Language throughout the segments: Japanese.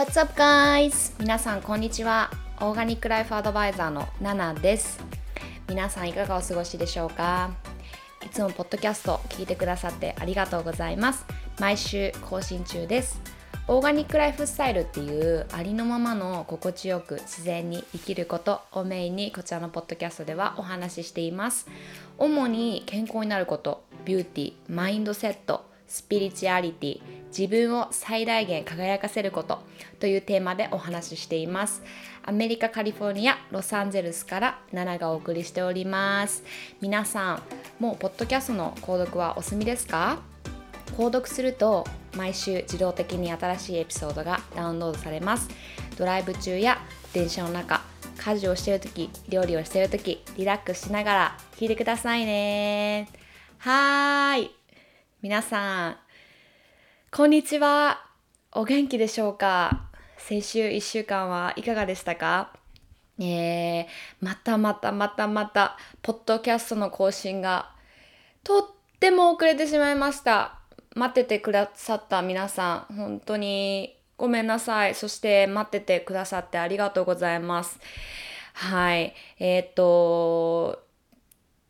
What's up guys? 皆さんこんにちは。オーガニックライフアドバイザーのナナです。皆さんいかがお過ごしでしょうか？いつもポッドキャスト聞いてくださってありがとうございます。毎週更新中です。オーガニックライフスタイルっていうありのままの心地よく自然に生きることをメインにこちらのポッドキャストではお話ししています。主に健康になること、ビューティー、マインドセット、スピリチュアリティ自分を最大限輝かせることというテーマでお話ししています。アメリカカリフォルニアロサンゼルスからナナがお送りしております。皆さんもうポッドキャストの購読はお済みですか？購読すると毎週自動的に新しいエピソードがダウンロードされます。ドライブ中や電車の中家事をしている時料理をしている時リラックスしながら聞いてくださいね。はーい。皆さんこんにちは。お元気でしょうか？先週1週間はいかがでしたか？えー、またまたまたまたポッドキャストの更新がとっても遅れてしまいました。待っててくださった皆さん本当にごめんなさい。そして待っててくださってありがとうございます。はい。えー、と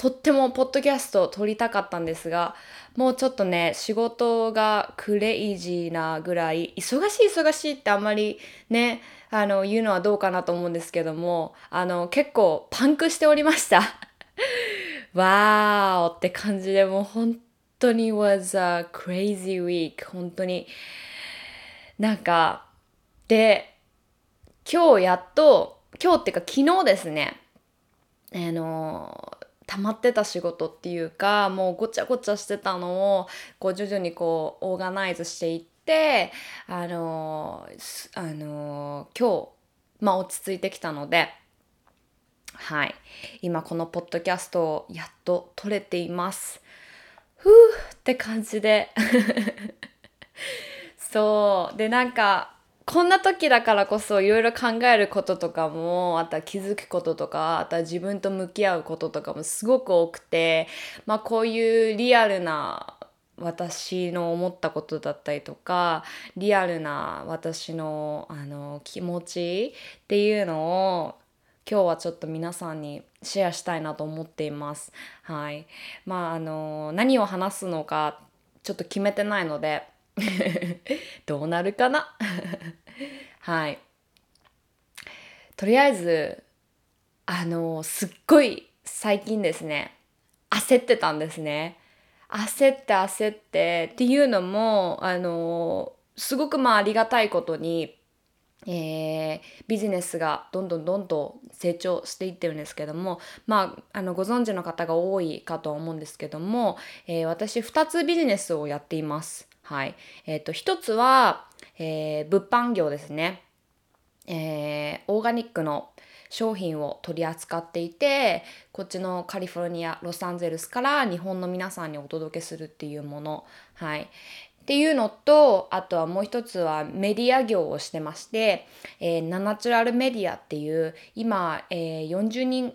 とってもポッドキャストを撮りたかったんですがもうちょっとね仕事がクレイジーなぐらい忙しい忙しいってあんまりねあの言うのはどうかなと思うんですけどもあの結構パンクしておりました。わーおって感じでもう本当に was a crazy week 本当に。なんかで今日やっと今日っていうか昨日ですね。あの溜まってた仕事っていうかもうごちゃごちゃしてたのをこう徐々にこうオーガナイズしていってあのあの今日まあ落ち着いてきたのではい。今このポッドキャストをやっと撮れています。ふうって感じで。そう。でなんかこんな時だからこそいろいろ考えることとかもあとは気づくこととかあとは自分と向き合うこととかもすごく多くてまあこういうリアルな私の思ったことだったりとかリアルな私のあの気持ちっていうのを今日はちょっと皆さんにシェアしたいなと思っています。はい。まああの何を話すのかちょっと決めてないので どうなるかな？はい。とりあえずあのすっごい最近ですね焦ってたんですね。焦って焦ってっていうのもあのすごくまあありがたいことにえー、ビジネスがどんどんどんどん成長していってるんですけどもまああのご存知の方が多いかとは思うんですけども、えー、私2つビジネスをやっています。はい。えーと、1つは、えー、物販業ですね、えー、オーガニックの商品を取り扱っていてこっちのカリフォルニアロサンゼルスから日本の皆さんにお届けするっていうもの、はい、っていうのとあとはもう一つはメディア業をしてまして、えー、ナナチュラルメディアっていう今、えー、40人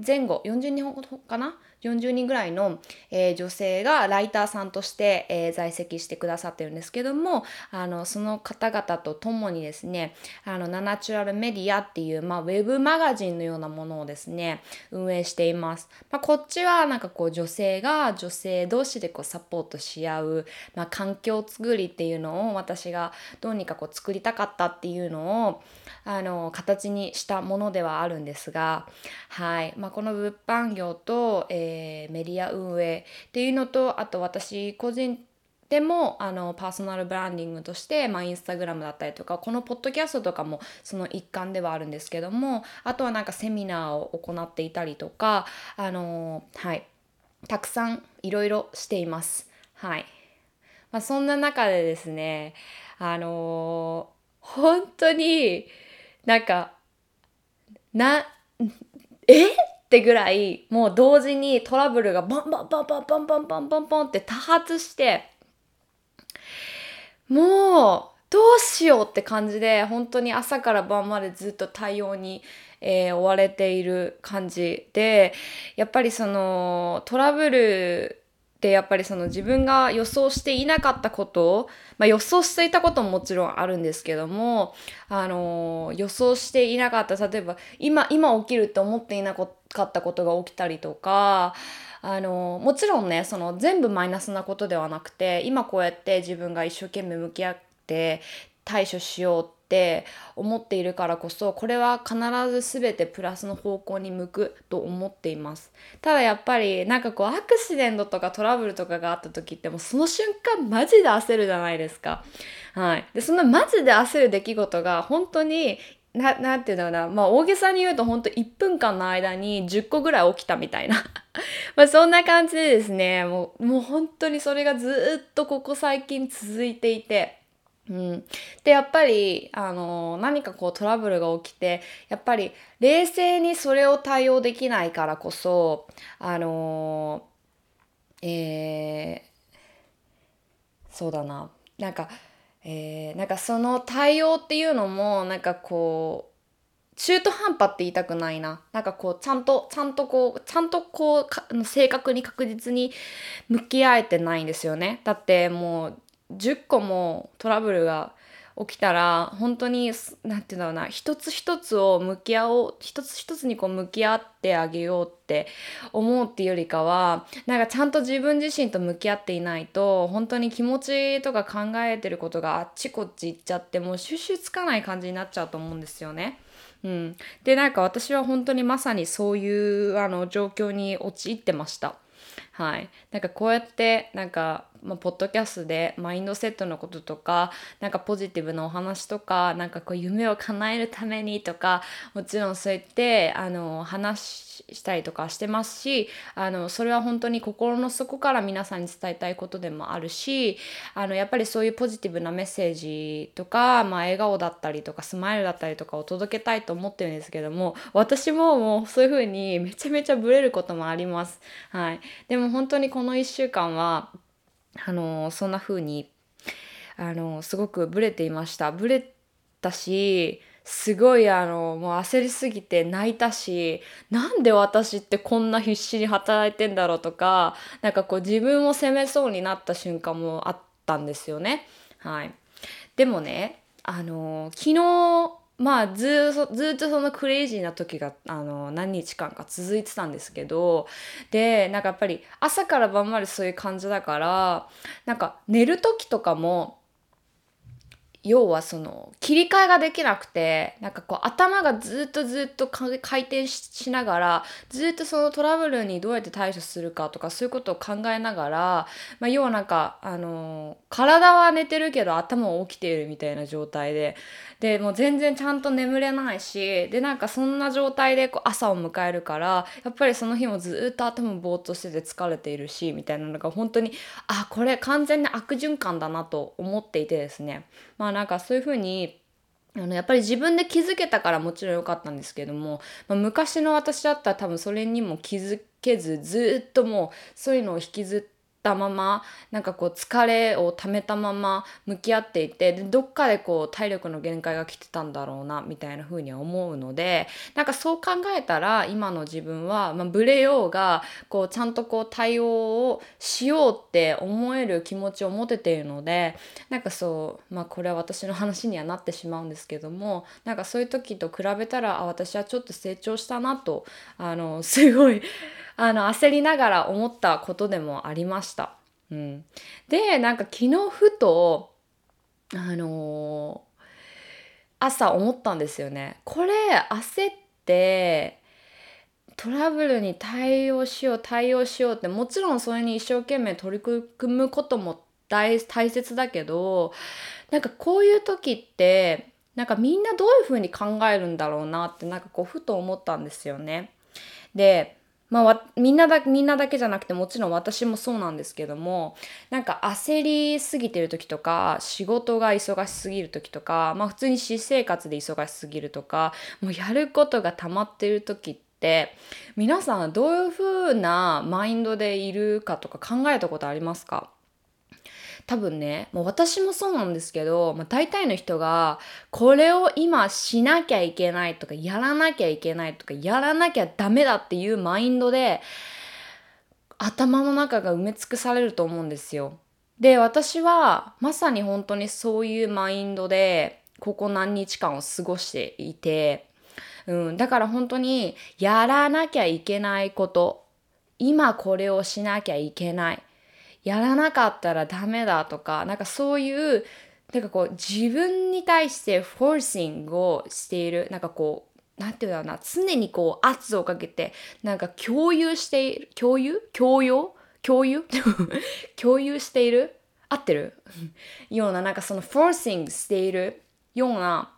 前後40人ほどかな？40人ぐらいの、えー、女性がライターさんとして、えー、在籍してくださってるんですけどもあのその方々と共にですねあのナナチュラルメディアっていう、まあ、ウェブマガジンのようなものをですね運営しています。まあ、こっちはなんかこう女性が女性同士でこうサポートし合う、まあ、環境作りっていうのを私がどうにかこう作りたかったっていうのをあの形にしたものではあるんですが、はいまあ、この物販業と、えー、メディア運営っていうのとあと私個人でもあのパーソナルブランディングとして、まあ、インスタグラムだったりとかこのポッドキャストとかもその一環ではあるんですけどもあとはなんかセミナーを行っていたりとかあのはいたくさんいろいろしています。はいまあ、そんな中でですねあの、本当になんかなえ？ってぐらいもう同時にトラブルがバンバンバンバンバンバンバンバンバンって多発してもうどうしようって感じで本当に朝から晩までずっと対応に、えー、追われている感じでやっぱりそのトラブルでやっぱりその自分が予想していなかったことをまあ、予想していたことももちろんあるんですけども、あの予想していなかった例えば今今起きるって思っていなかったことが起きたりとかあのもちろんねその全部マイナスなことではなくて今こうやって自分が一生懸命向き合って対処しようって思っているからこそこれは必ず全てプラスの方向に向くと思っています。ただやっぱりなんかこうアクシデントとかトラブルとかがあった時ってもうその瞬間マジで焦るじゃないですか。はい。でそのマジで焦る出来事が本当にななんていうんだろうな、まあ大げさに言うと本当1分間の間に10個ぐらい起きたみたいな。まあそんな感じでですね、もうもう本当にそれがずっとここ最近続いていて、うん、でやっぱりあの何かこうトラブルが起きてやっぱり冷静にそれを対応できないからこそあのえー、そうだな。なんか、えー、なんかその対応っていうのもなんかこう中途半端って言いたくないな。なんかこう、ちゃんと、ちゃんとこう、ちゃんとこう、正確に確実に向き合えてないんですよね。だってもう、10個もトラブルが起きたら本当に何て言うんだろうな一つ一つを向き合おう一つ一つにこう向き合ってあげようって思うっていうよりかはなんかちゃんと自分自身と向き合っていないと本当に気持ちとか考えてることがあっちこっち行っちゃってもう収集つかない感じになっちゃうと思うんですよね。うん、でなんか私は本当にまさにそういうあの状況に陥ってました。はい、なんかこうやってなんかまあ、ポッドキャストでマインドセットのこととかなんかポジティブなお話とかなんかこう夢を叶えるためにとかもちろんそうやってあの話したりとかしてますしあのそれは本当に心の底から皆さんに伝えたいことでもあるしあのやっぱりそういうポジティブなメッセージとか、まあ、笑顔だったりとかスマイルだったりとかを届けたいと思ってるんですけども私ももうそういう風にめちゃめちゃブレることもあります。はい、でも本当にこの1週間はあのそんな風にあのすごくブレていましたブレたしすごいあのもう焦りすぎて泣いたしなんで私ってこんな必死に働いてんだろうとかなんかこう自分を責めそうになった瞬間もあったんですよね。はい、でもねあの昨日まあずずっとそのクレイジーな時があの何日間か続いてたんですけどでなんかやっぱり朝から晩までそういう感じだからなんか寝る時とかも要はその切り替えができなくてなんかこう頭がずっとずっと回転しながらずっとそのトラブルにどうやって対処するかとかそういうことを考えながら、まあ、要はなんかあの体は寝てるけど頭は起きているみたいな状態ででもう全然ちゃんと眠れないしでなんかそんな状態でこう朝を迎えるからやっぱりその日もずっと頭ぼーっとしてて疲れているしみたいなのが本当にあこれ完全に悪循環だなと思っていてですね。まあなんかそういうふうにあのやっぱり自分で気づけたからもちろん良かったんですけども、まあ、昔の私だったら多分それにも気づけずずっともうそういうのを引きずってたままなんかこう疲れをためたまま向き合っていてでどっかでこう体力の限界が来てたんだろうなみたいな風には思うのでなんかそう考えたら今の自分は、まあ、ブレようがこうちゃんとこう対応をしようって思える気持ちを持てているのでなんかそうまあこれは私の話にはなってしまうんですけどもなんかそういう時と比べたらあ私はちょっと成長したなとあのすごいあの焦りながら思ったことでもありました。うん、でなんか昨日ふとあのー、朝思ったんですよね。これ焦ってトラブルに対応しよう対応しようってもちろんそれに一生懸命取り組むことも大大切だけどなんかこういう時ってなんかみんなどういう風に考えるんだろうなってなんかこうふと思ったんですよね。でまあ、みんなだみんなだけじゃなくてもちろん私もそうなんですけどもなんか焦りすぎてる時とか仕事が忙しすぎる時とか、まあ、普通に私生活で忙しすぎるとかもうやることが溜まってる時って皆さんどういう風なマインドでいるかとか考えたことありますか？多分ねもう私もそうなんですけど、まあ、大体の人がこれを今しなきゃいけないとかやらなきゃいけないとかやらなきゃダメだっていうマインドで頭の中が埋め尽くされると思うんですよ。で私はまさに本当にそういうマインドでここ何日間を過ごしていて、うん、だから本当にやらなきゃいけないこと今これをしなきゃいけないやらなかったらダメだとかなんかそういうなんかこう自分に対してフォーシングをしているなんかこうなんていうんだろうな常にこう圧をかけてなんか共有している共有？共有共有？共有している？合ってる？ようななんかそのフォーシングしているような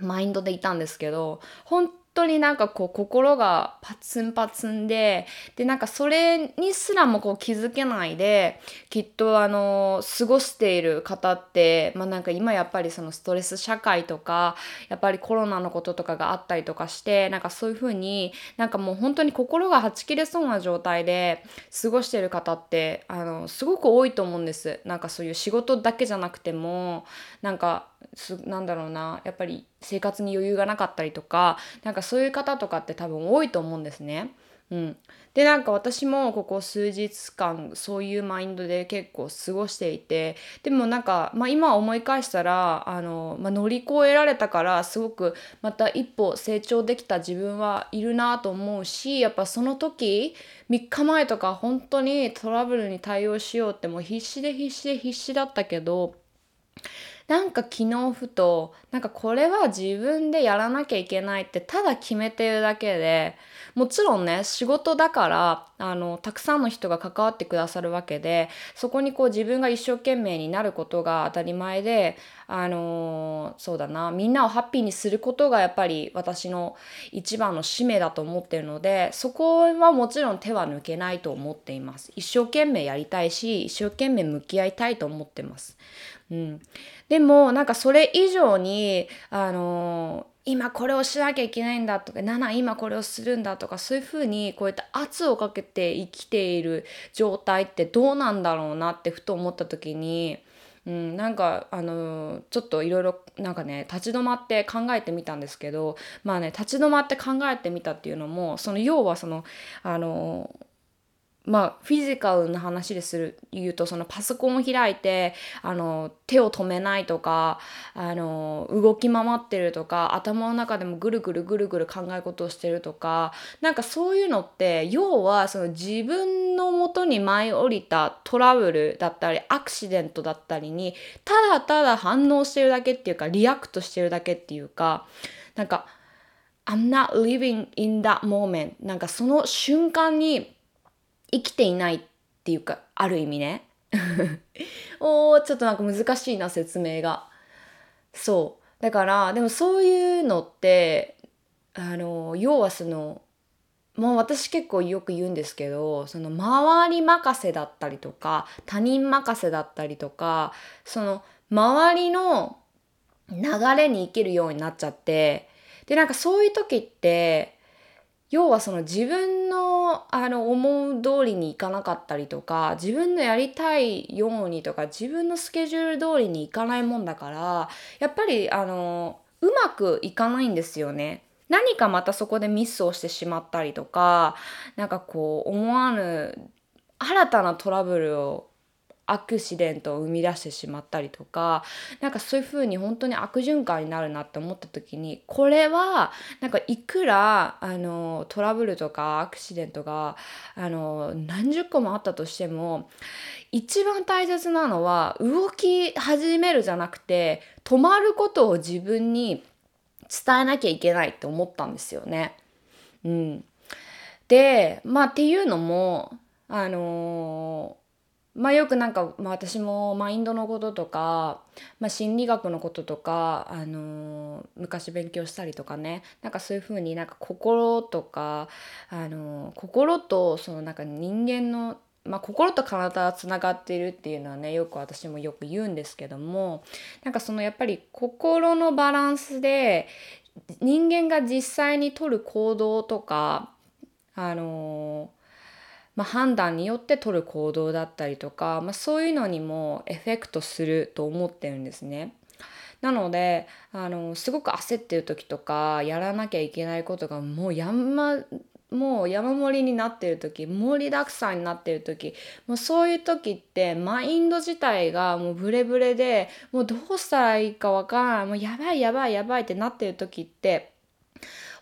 マインドでいたんですけど本当になんかこう心がパツンパツンででなんかそれにすらもこう気づけないできっとあの過ごしている方ってまあなんか今やっぱりそのストレス社会とかやっぱりコロナのこととかがあったりとかしてなんかそういうふうになんかもう本当に心がはち切れそうな状態で過ごしている方ってあのすごく多いと思うんです。なんかそういう仕事だけじゃなくてもなんかすなんだろうなやっぱり生活に余裕がなかったりとかなんかそういう方とかって多分多いと思うんですね。うん、でなんか私もここ数日間そういうマインドで結構過ごしていてでもなんか、まあ、今思い返したらあの、まあ、乗り越えられたからすごくまた一歩成長できた自分はいるなと思うしやっぱその時3日前とか本当にトラブルに対応しようってもう必死で必死で必死だったけどなんか昨日ふとなんかこれは自分でやらなきゃいけないってただ決めてるだけでもちろんね仕事だからあのたくさんの人が関わってくださるわけでそこにこう自分が一生懸命になることが当たり前であのそうだなみんなをハッピーにすることがやっぱり私の一番の使命だと思ってるのでそこはもちろん手は抜けないと思っています。一生懸命やりたいし一生懸命向き合いたいと思ってます。うん、でもなんかそれ以上にあの今これをしなきゃいけないんだとか7今これをするんだとかそういうふうにこうやって圧をかけて生きている状態ってどうなんだろうなってふと思った時に、うん、なんかあのちょっといろいろなんかね立ち止まって考えてみたんですけどまあね立ち止まって考えてみたっていうのもその要はそのあのまあフィジカルな話でする。言うとそのパソコンを開いてあの手を止めないとかあの動き回ってるとか頭の中でもぐるぐるぐるぐる考え事をしてるとかなんかそういうのって要はその自分のもとに舞い降りたトラブルだったりアクシデントだったりにただただ反応してるだけっていうかリアクトしてるだけっていうかなんか I'm not living in that moment なんかその瞬間に生きていないっていうかある意味ね。おーちょっとなんか難しいな説明が。そう。だからでもそういうのってあの要はそのもう私結構よく言うんですけどその周り任せだったりとか他人任せだったりとかその周りの流れに生きるようになっちゃってでなんかそういう時って要はその自分のあの思う通りにいかなかったりとか自分のやりたいようにとか自分のスケジュール通りにいかないもんだからやっぱりあのうまくいかないんですよね。何かまたそこでミスをしてしまったりとかなんかこう思わぬ新たなトラブルをアクシデントを生み出してしまったりとかなんかそういう風に本当に悪循環になるなって思った時にこれはなんかいくらあのトラブルとかアクシデントがあの何十個もあったとしても一番大切なのは動き始めるじゃなくて止まることを自分に伝えなきゃいけないって思ったんですよね。うん、でまあっていうのもあのーまあよくなんか、まあ、私もマインドのこととか、まあ、心理学のこととか、あのー、昔勉強したりとかね。なんかそういうふうになんか心とか、あのー、心とそのなんか人間の、まあ、心と体はつながっているっていうのはねよく私もよく言うんですけどもなんかそのやっぱり心のバランスで人間が実際に取る行動とかあのまあ、判断によって取る行動だったりとか、まあ、そういうのにもエフェクトすると思ってるんですね。なのであのすごく焦ってる時とかやらなきゃいけないことがもう山もう山盛りになってる時盛りだくさんになってる時もうそういう時ってマインド自体がもうブレブレでもうどうしたらいいかわからないもうやばいやばいやばいってなってる時って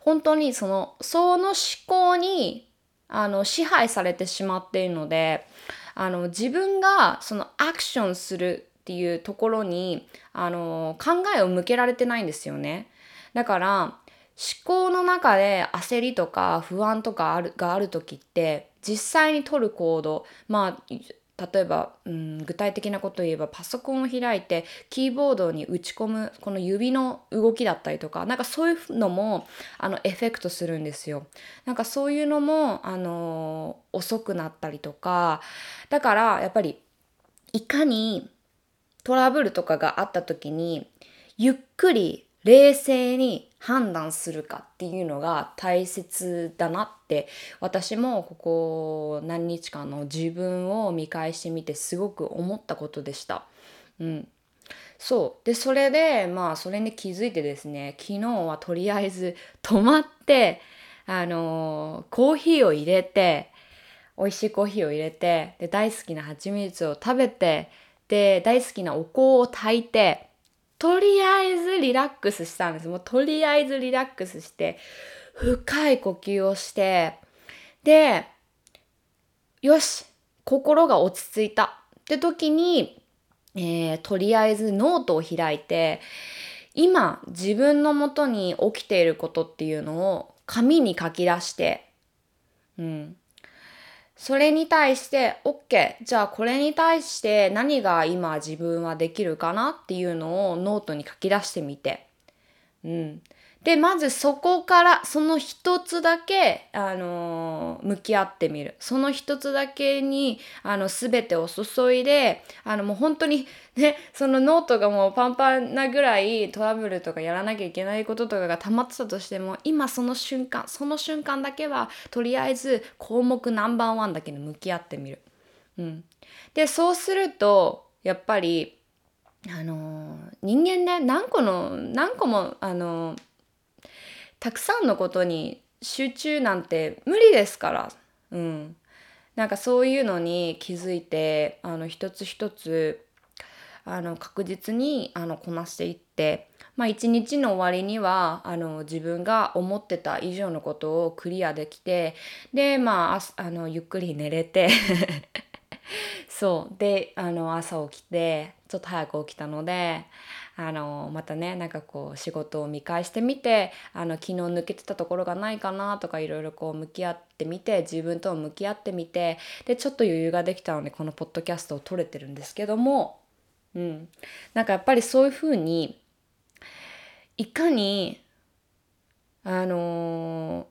本当にそのその思考にあの支配されてしまっているのであの自分がそのアクションするっていうところにあの考えを向けられてないんですよね。だから思考の中で焦りとか不安とかあるがある時って実際に取る行動まあ例えば、うん、具体的なことを言えばパソコンを開いてキーボードに打ち込むこの指の動きだったりとかなんかそういうのもあのエフェクトするんですよ。なんかそういうのもあの遅くなったりとかだからやっぱりいかにトラブルとかがあった時にゆっくり冷静に判断するかっていうのが大切だなって私もここ何日間の自分を見返してみてすごく思ったことでした。うん、そうでそれでまあそれに気づいてですね昨日はとりあえず止まってあのー、コーヒーを入れて美味しいコーヒーを入れてで大好きな蜂蜜を食べてで大好きなお香を炊いてとりあえずリラックスしたんです。もうとりあえずリラックスして、深い呼吸をして、で、よし、心が落ち着いたって時に、えー、とりあえずノートを開いて、今自分のもとに起きていることっていうのを紙に書き出して、うん。それに対して OK じゃあこれに対して何が今自分はできるかなっていうのをノートに書き出してみて、うん、でまずそこからその一つだけ、あのー、向き合ってみるその一つだけにあの全てを注いであのもう本当にねそのノートがもうパンパンなぐらいトラブルとかやらなきゃいけないこととかが溜まってたとしても今その瞬間その瞬間だけはとりあえず項目ナンバーワンだけに向き合ってみる。うん、でそうするとやっぱりあのー、人間ね何個の何個もあのーたくさんのことに集中なんて無理ですから。うん。なんかそういうのに気づいて、あの、一つ一つ、あの、確実に、あの、こなしていって、まあ一日の終わりには、あの、自分が思ってた以上のことをクリアできて、で、まあ、あの、ゆっくり寝れて そう。で、あの、朝起きて、ちょっと早く起きたので、あのまたねなんかこう仕事を見返してみてあの昨日抜けてたところがないかなとかいろいろこう向き合ってみて自分と向き合ってみてでちょっと余裕ができたのでこのポッドキャストを撮れてるんですけども、うん、なんかやっぱりそういうふうにいかにあの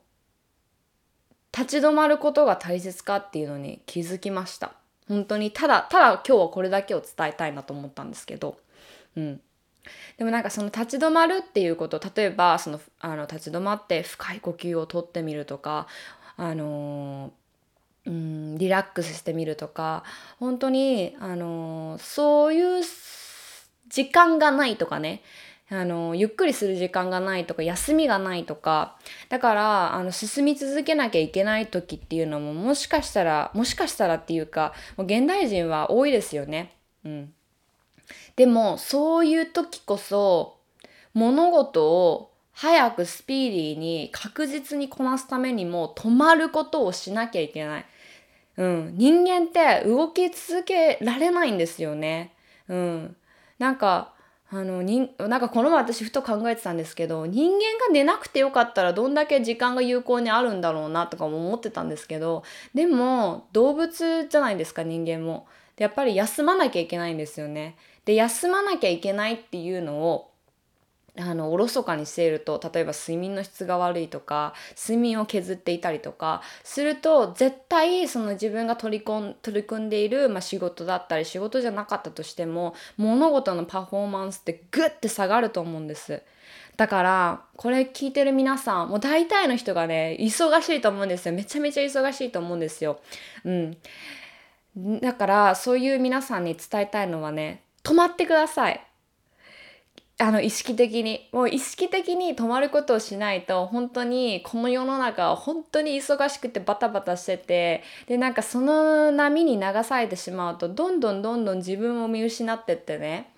ー、立ち止まることが大切かっていうのに気づきました。本当に。ただただ今日はこれだけを伝えたいなと思ったんですけど、うん、でもなんかその立ち止まるっていうこと例えばそのあの立ち止まって深い呼吸をとってみるとかあのうんリラックスしてみるとか本当にあのそういう時間がないとかね。あのゆっくりする時間がないとか休みがないとか。だからあの進み続けなきゃいけない時っていうのももしかしたらもしかしたらっていうかもう現代人は多いですよね。うん。でもそういう時こそ物事を早くスピーディーに確実にこなすためにも止まることをしなきゃいけない。うん、人間って動き続けられないんですよね。うん、なんかあのになんかこの前私ふと考えてたんですけど人間が寝なくてよかったらどんだけ時間が有効にあるんだろうなとかも思ってたんですけどでも動物じゃないですか人間も。やっぱり休まなきゃいけないんですよね。で休まなきゃいけないっていうのをあのおろそかにしていると例えば睡眠の質が悪いとか睡眠を削っていたりとかすると絶対その自分が取り込ん取り組んでいる、まあ、仕事だったり仕事じゃなかったとしても物事のパフォーマンスってグッて下がると思うんです。だからこれ聞いてる皆さんもう大体の人がね忙しいと思うんですよめちゃめちゃ忙しいと思うんですよ。うん、だからそういう皆さんに伝えたいのはね止まってください。あの意識的にもう意識的に止まることをしないと本当にこの世の中は本当に忙しくてバタバタしててでなんかその波に流されてしまうとどんどんどんどん自分を見失ってってね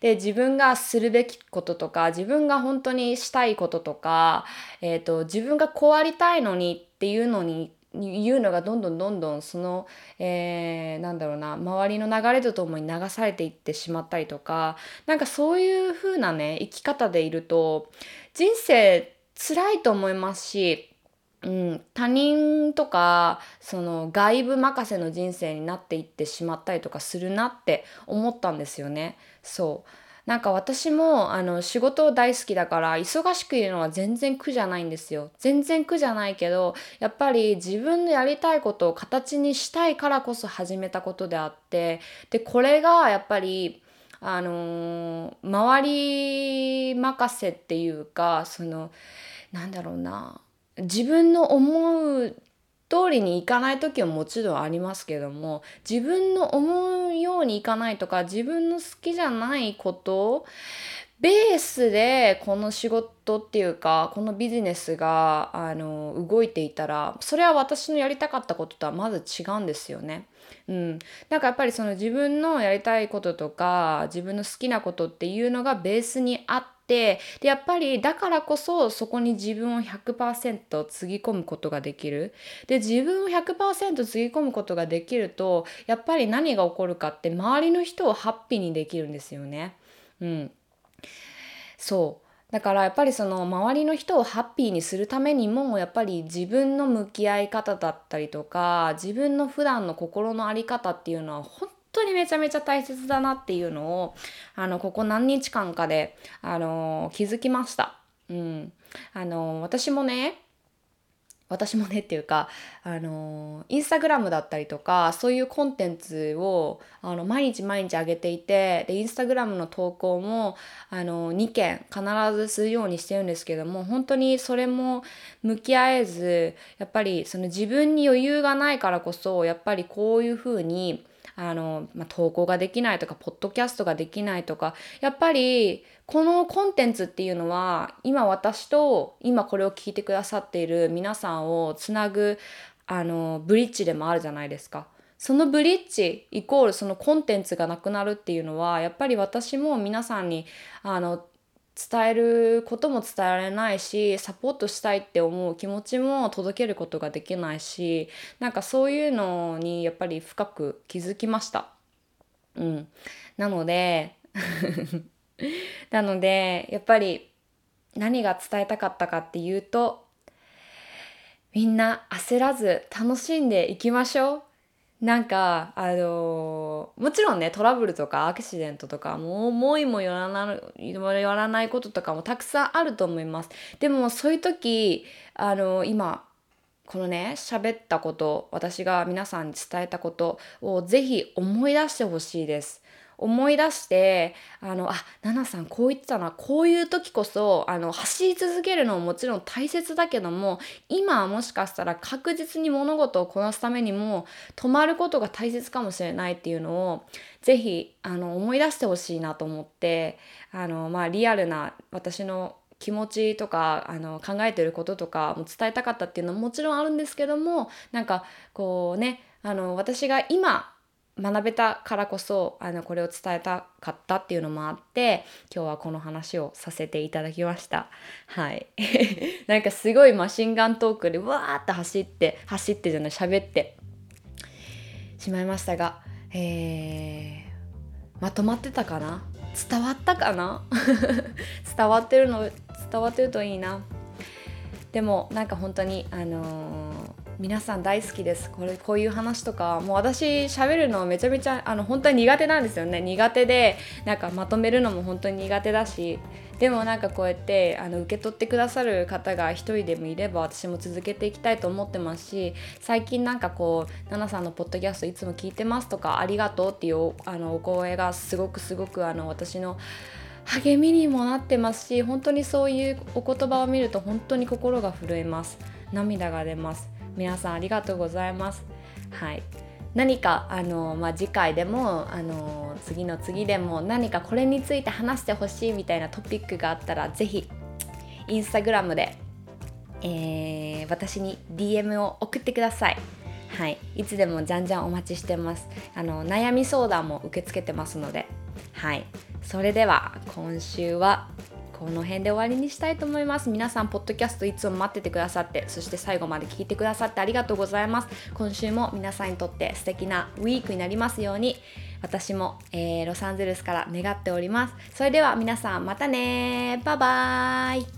で自分がするべきこととか自分が本当にしたいこととか、えーと、自分がこうありたいのにっていうのに言うのがどんどんどんどんその、えー、なんだろうな周りの流れとともに流されていってしまったりとかなんかそういう風なね生き方でいると人生辛いと思いますしうん、他人とかその外部任せの人生になっていってしまったりとかするなって思ったんですよね。そうなんか私もあの仕事大好きだから忙しくいるのは全然苦じゃないんですよ。全然苦じゃないけどやっぱり自分のやりたいことを形にしたいからこそ始めたことであってでこれがやっぱりあのー、周り任せっていうかそのなんだろうな自分の思う通りにいかない時はもちろんありますけども自分の思うようにいかないとか自分の好きじゃないことベースでこの仕事っていうかこのビジネスがあの動いていたらそれは私のやりたかったこととはまず違うんですよね。うん、なんかやっぱりその自分のやりたいこととか自分の好きなことっていうのがベースにあってでやっぱりだからこそそこに自分を100%つぎ込むことができる。で自分を100%つぎ込むことができるとやっぱり何が起こるかって周りの人をハッピーにできるんですよね。うん、そう。だからやっぱりその周りの人をハッピーにするためにもやっぱり自分の向き合い方だったりとか自分の普段の心の在り方っていうのは本当にめちゃめちゃ大切だなっていうのをあのここ何日間かであの気づきました。うん、あの私もね私もねっていうか、あのインスタグラムだったりとかそういうコンテンツをあの毎日毎日上げていてでインスタグラムの投稿もあの2件必ずするようにしてるんですけども本当にそれも向き合えずやっぱりその自分に余裕がないからこそやっぱりこういうふうにあの、まあ、投稿ができないとかポッドキャストができないとかやっぱりこのコンテンツっていうのは今私と今これを聞いてくださっている皆さんをつなぐあのブリッジでもあるじゃないですか。そのブリッジイコールそのコンテンツがなくなるっていうのはやっぱり私も皆さんにあの伝えることも伝えられないしサポートしたいって思う気持ちも届けることができないしなんかそういうのにやっぱり深く気づきました。うん、なので なのでやっぱり何が伝えたかったかっていうとみんな焦らず楽しんでいきましょうなんかあのもちろんねトラブルとかアクシデントとかもう思いもよらないよらないこととかもたくさんあると思います。でもそういう時あの今このね喋ったこと私が皆さんに伝えたことをぜひ思い出してほしいです。思い出してあのあ奈々さんこう言ってたな。こういう時こそあの走り続けるのももちろん大切だけども今はもしかしたら確実に物事をこなすためにも止まることが大切かもしれないっていうのをぜひあの思い出してほしいなと思ってあの、まあ、リアルな私の気持ちとかあの考えてることとかも伝えたかったっていうのももちろんあるんですけどもなんかこうねあの私が今学べたからこそあのこれを伝えたかったっていうのもあって今日はこの話をさせていただきました。はい。なんかすごいマシンガントークでわーって走って走ってじゃない喋ってしまいましたがえー、まとまってたかな？伝わったかな？伝わってるの伝わってるといいな。でもなんか本当にあのー皆さん大好きです。これこういう話とかもう私喋るのめちゃめちゃあの本当に苦手なんですよね。苦手でなんかまとめるのも本当に苦手だし。でもなんかこうやってあの受け取ってくださる方が一人でもいれば私も続けていきたいと思ってますし最近なんかこう「奈々さんのポッドキャストいつも聞いてます」とか「ありがとう」っていうあのお声がすごくすごくあの私の励みにもなってますし本当にそういうお言葉を見ると本当に心が震えます。涙が出ます。皆さんありがとうございます。はい。何かあの、まあ、次回でもあの次の次でも何かこれについて話してほしいみたいなトピックがあったら是非インスタグラムで、えー、私に DM を送ってください。はい、いつでもじゃんじゃんお待ちしてます。あの悩み相談も受け付けてますので。はい。それでは今週はこの辺で終わりにしたいと思います。皆さんポッドキャストいつも待っててくださってそして最後まで聞いてくださってありがとうございます。今週も皆さんにとって素敵なウィークになりますように私も、えー、ロサンゼルスから願っております。それでは皆さんまたねバイバーイ。